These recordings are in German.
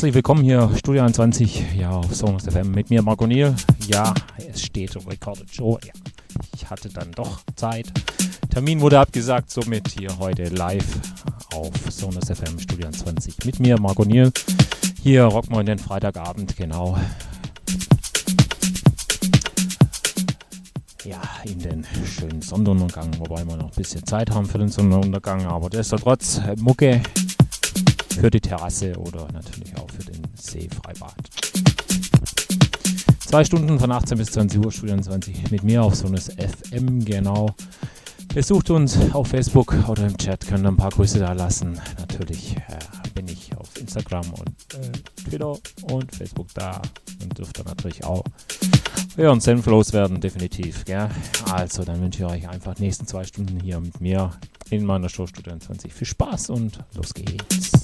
Herzlich willkommen hier, Studio 21, ja, auf Songs FM mit mir, Marco Niel. Ja, es steht Recorded Show. Ja, ich hatte dann doch Zeit. Termin wurde abgesagt, somit hier heute live auf Sonus FM Studio 21 mit mir, Marco Niel. Hier rocken wir den Freitagabend, genau. Ja, in den schönen Sonnenuntergang, wobei wir noch ein bisschen Zeit haben für den Sonnenuntergang, aber trotz Mucke für die Terrasse oder natürlich Seefreibad. Zwei Stunden von 18 bis 20 Uhr, Studio 20 mit mir auf Sonus FM, genau. Besucht uns auf Facebook oder im Chat, könnt ein paar Grüße da lassen. Natürlich äh, bin ich auf Instagram und äh, Twitter und Facebook da und dürft ihr natürlich auch hören, Senf loswerden, definitiv. Gell? Also, dann wünsche ich euch einfach nächsten zwei Stunden hier mit mir in meiner Show Studio 20. Viel Spaß und los geht's.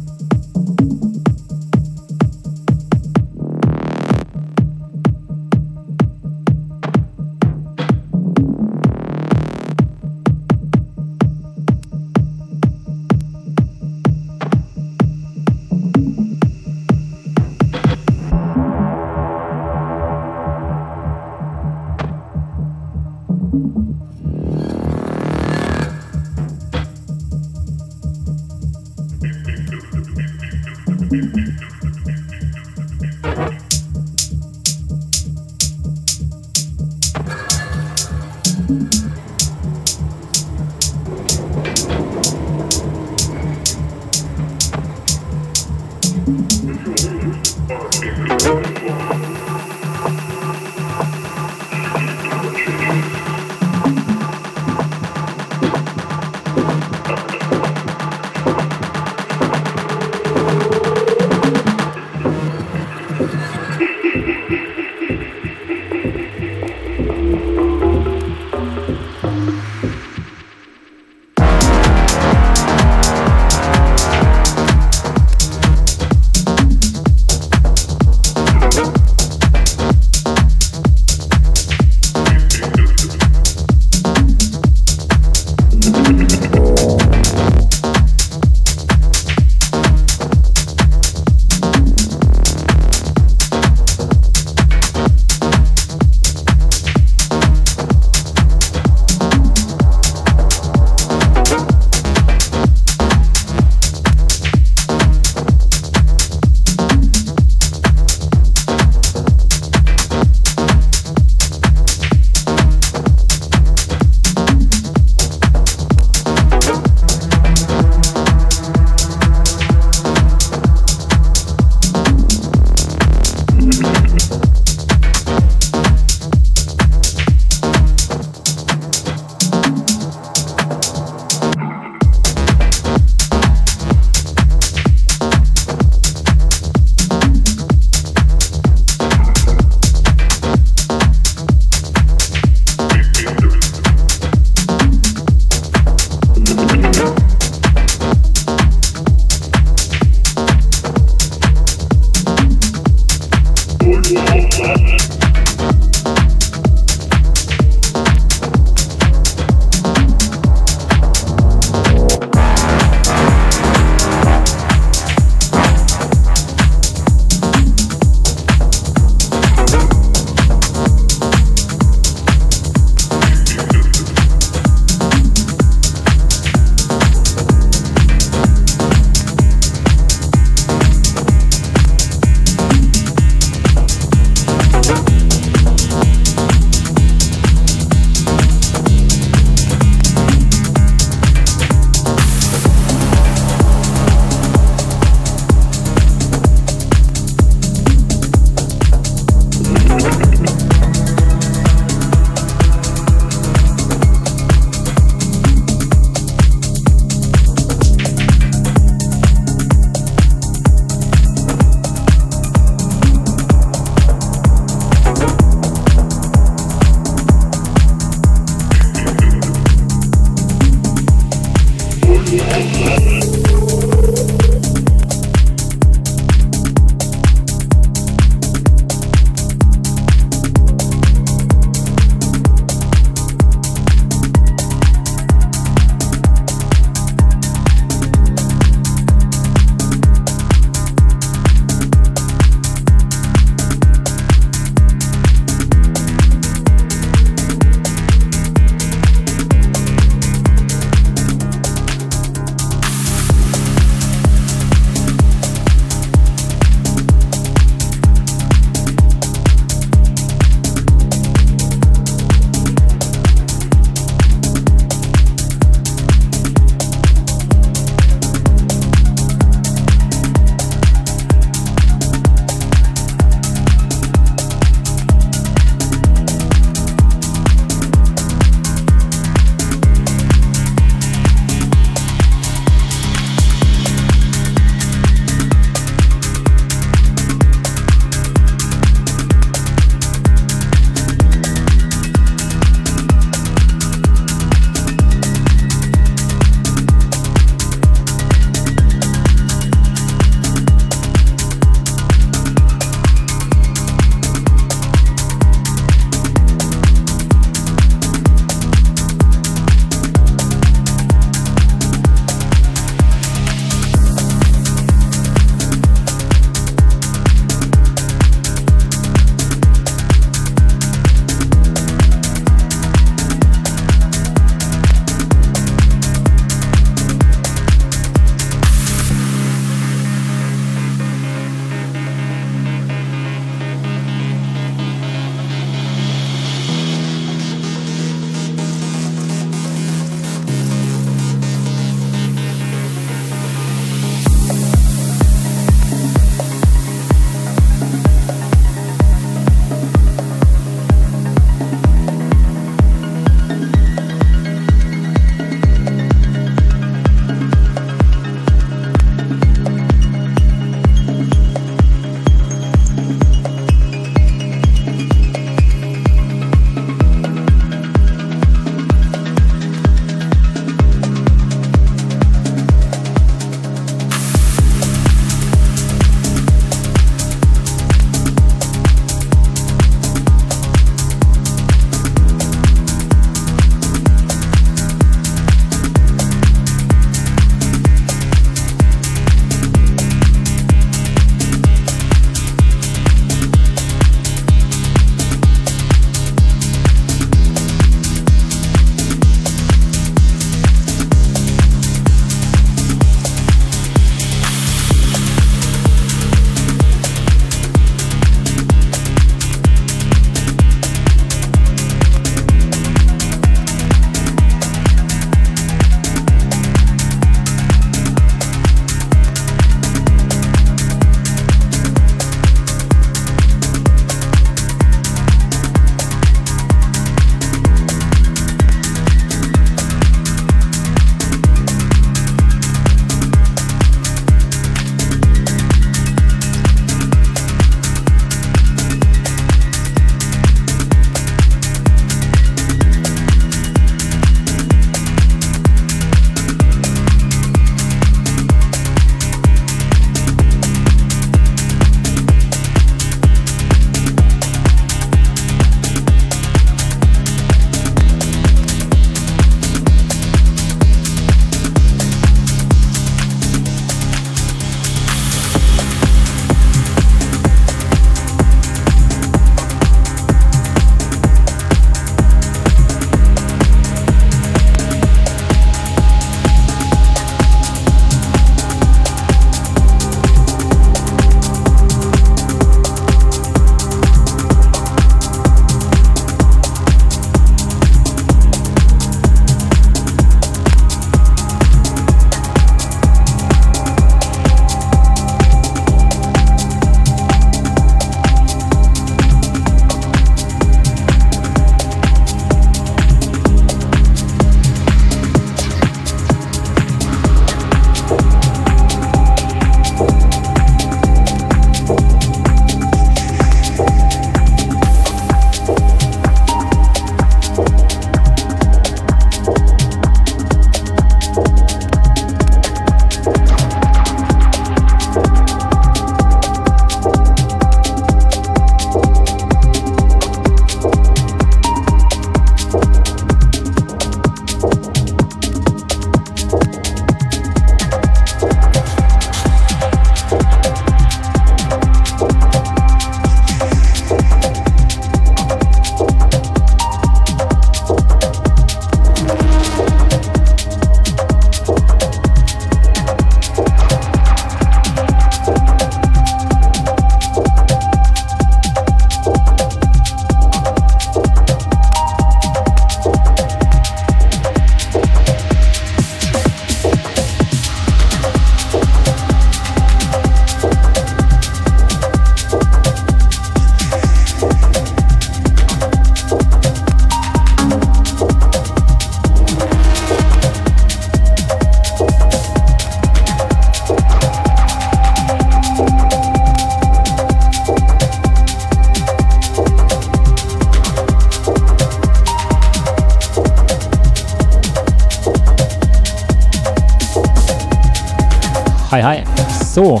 Hi, hi. So,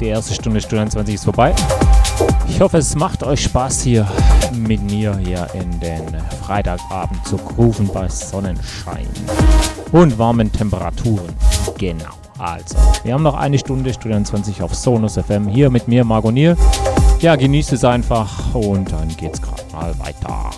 die erste Stunde Stunde 20 ist vorbei. Ich hoffe, es macht euch Spaß hier mit mir hier in den Freitagabend zu grooven bei Sonnenschein und warmen Temperaturen. Genau. Also, wir haben noch eine Stunde Studio 20 auf Sonus FM hier mit mir, Margonier. Ja, genießt es einfach und dann geht's gerade mal weiter.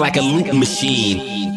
Like a loop machine.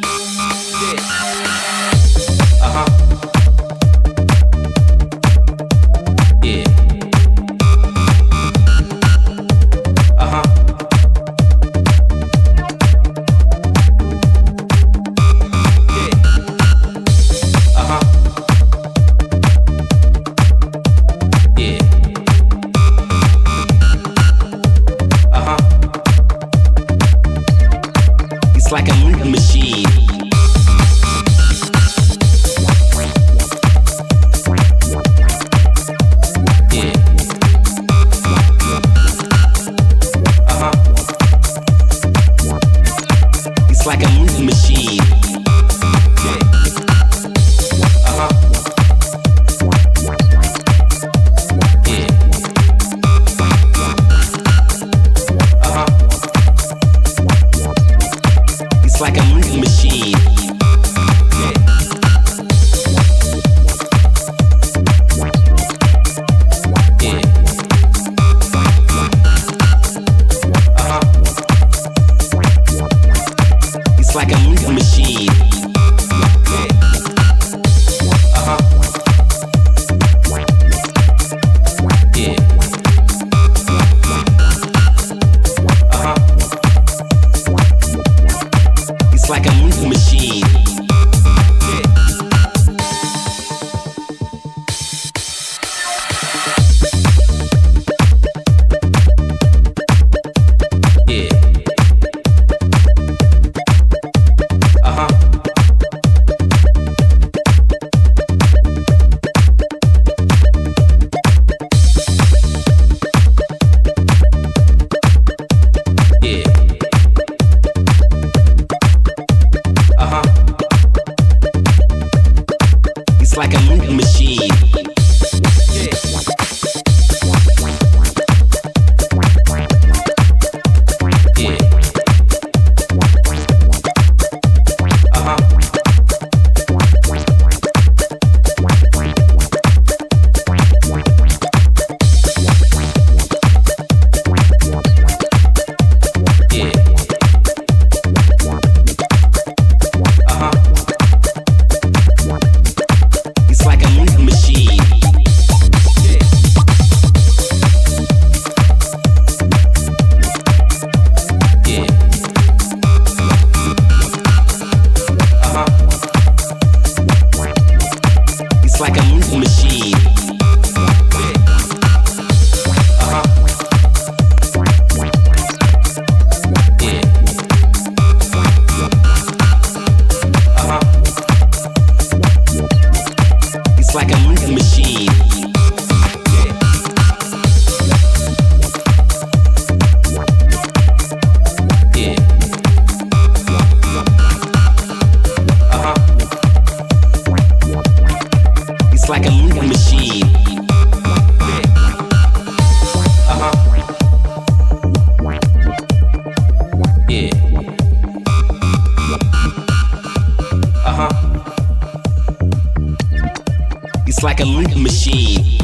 like a loop machine.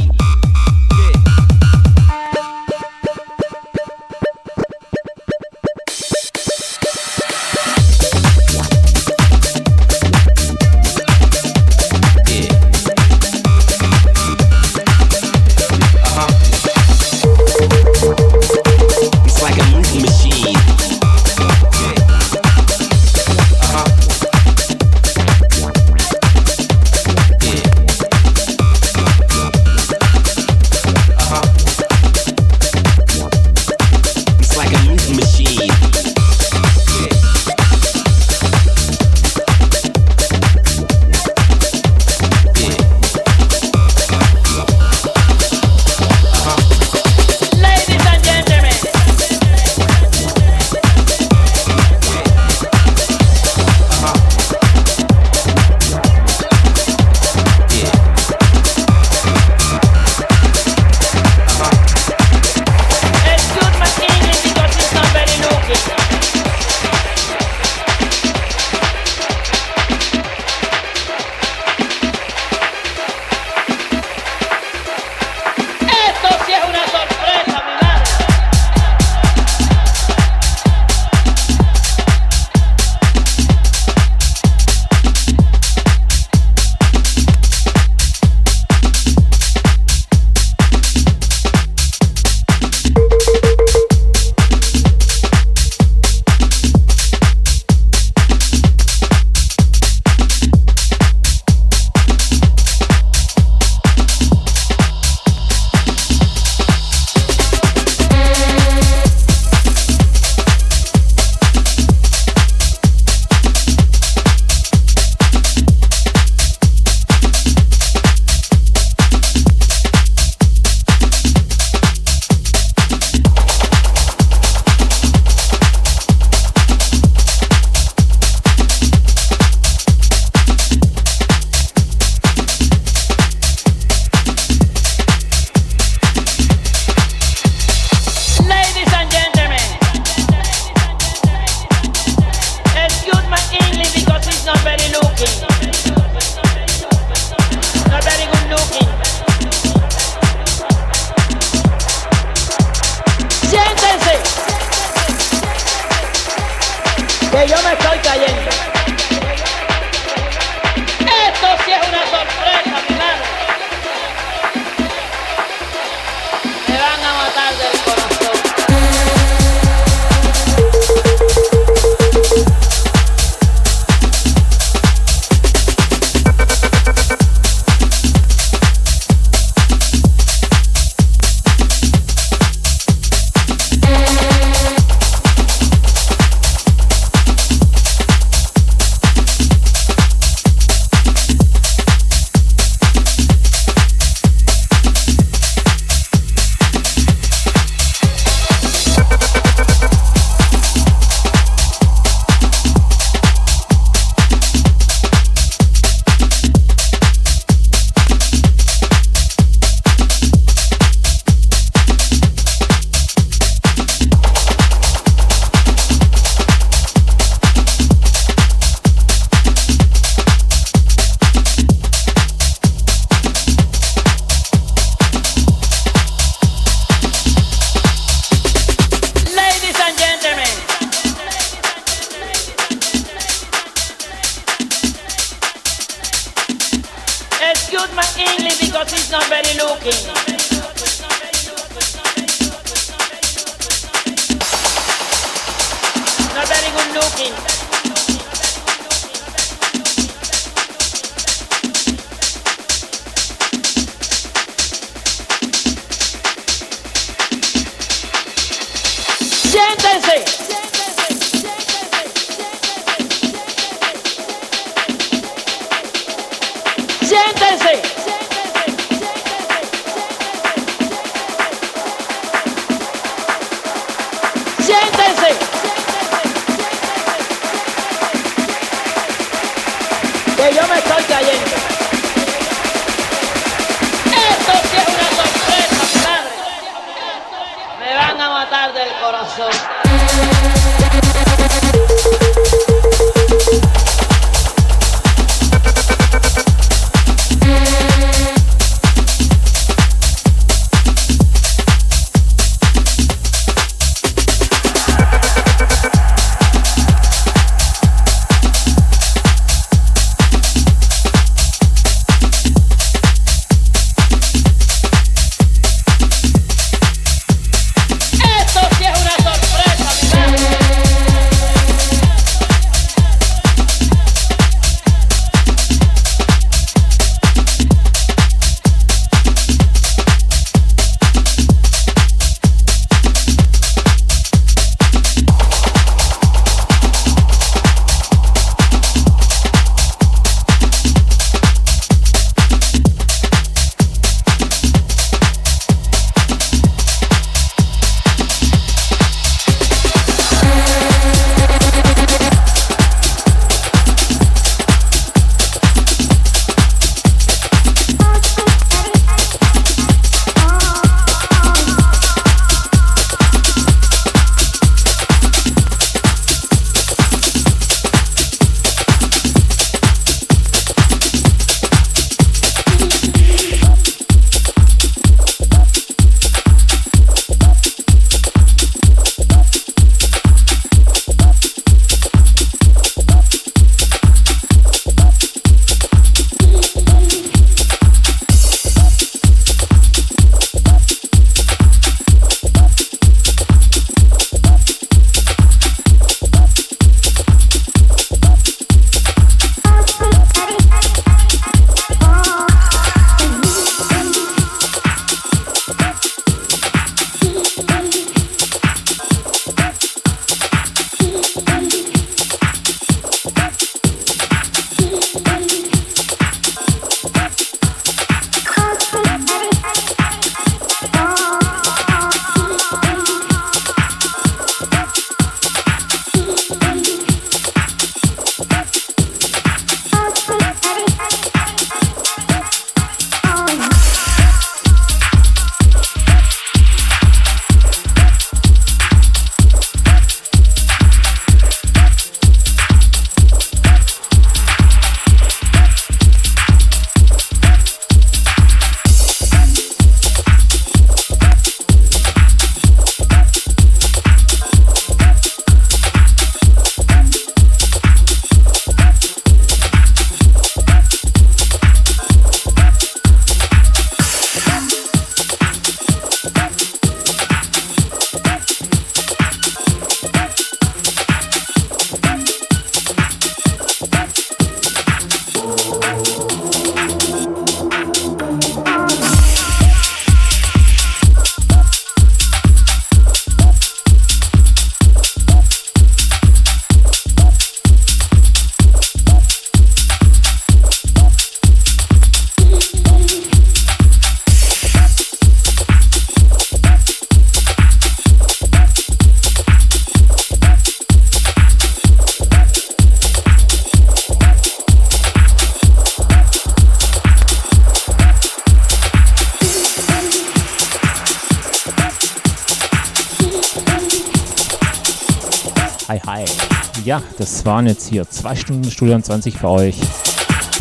Waren jetzt hier zwei Stunden Studio 20 für euch.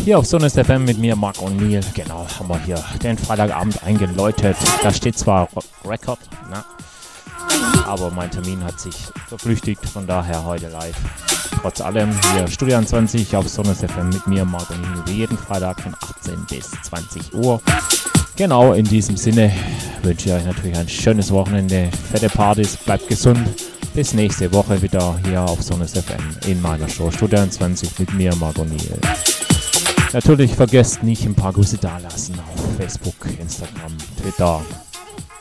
Hier auf Sonnes FM mit mir, Marc O'Neill. Genau, haben wir hier den Freitagabend eingeläutet. Da steht zwar Record, na, aber mein Termin hat sich verflüchtigt, von daher heute live. Trotz allem hier Studio 20 auf Sonnes FM mit mir, Marc O'Neill, wie jeden Freitag von 18 bis 20 Uhr. Genau, in diesem Sinne wünsche ich euch natürlich ein schönes Wochenende, fette Partys, bleibt gesund. Bis nächste Woche wieder hier auf Sonnes FM in meiner Show Studio 20 mit mir, Marc O'Neill. Natürlich vergesst nicht ein paar Grüße dalassen auf Facebook, Instagram, Twitter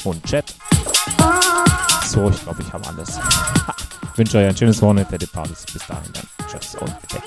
und Chat. So, ich glaube, ich habe alles. Ha, wünsche euch ein schönes Wochenende, fette Partys. Bis dahin dann. Tschüss und weg.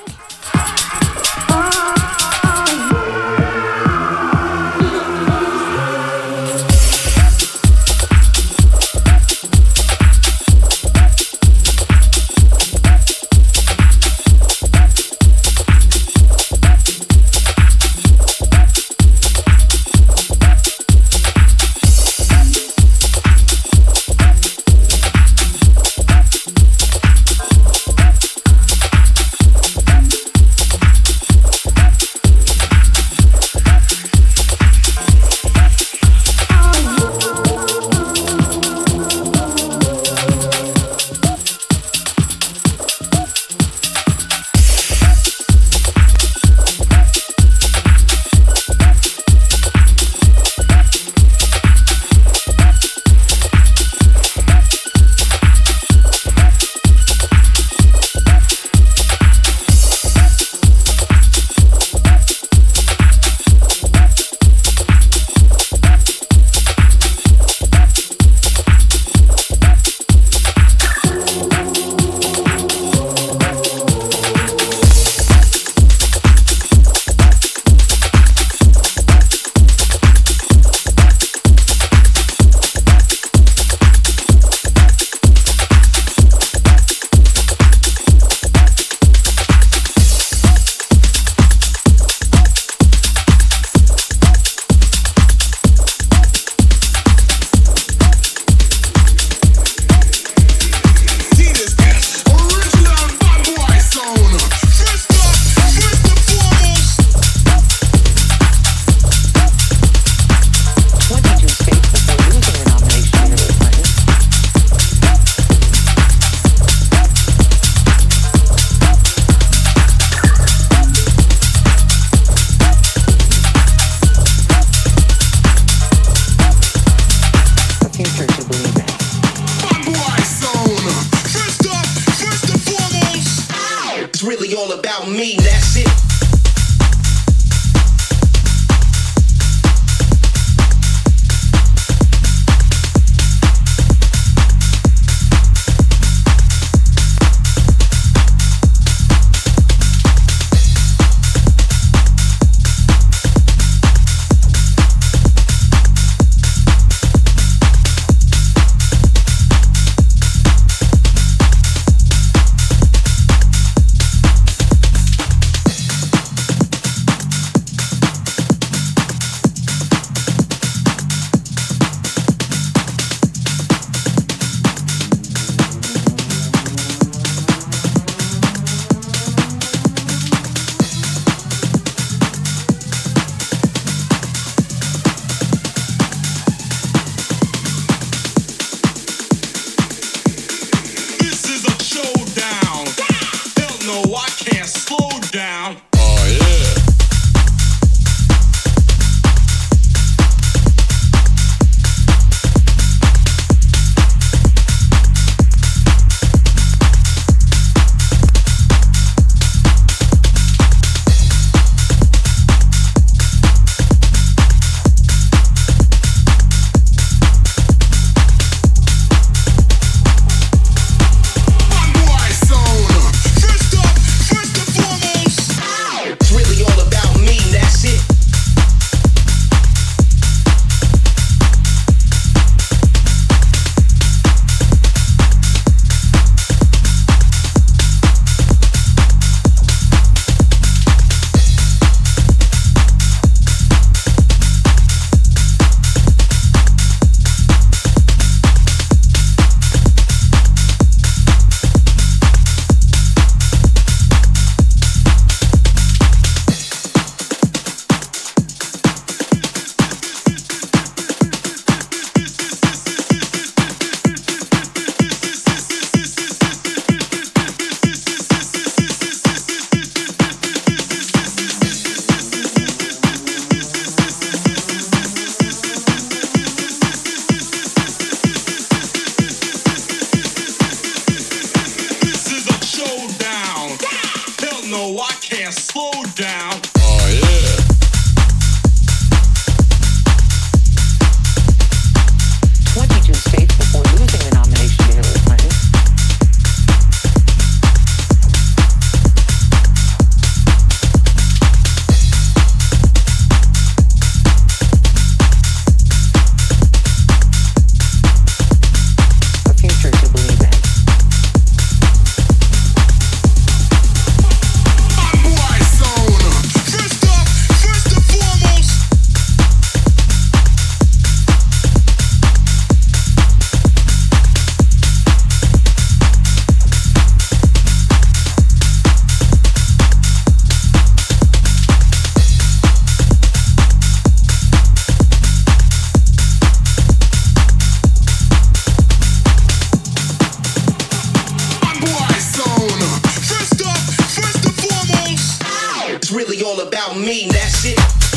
mean that shit.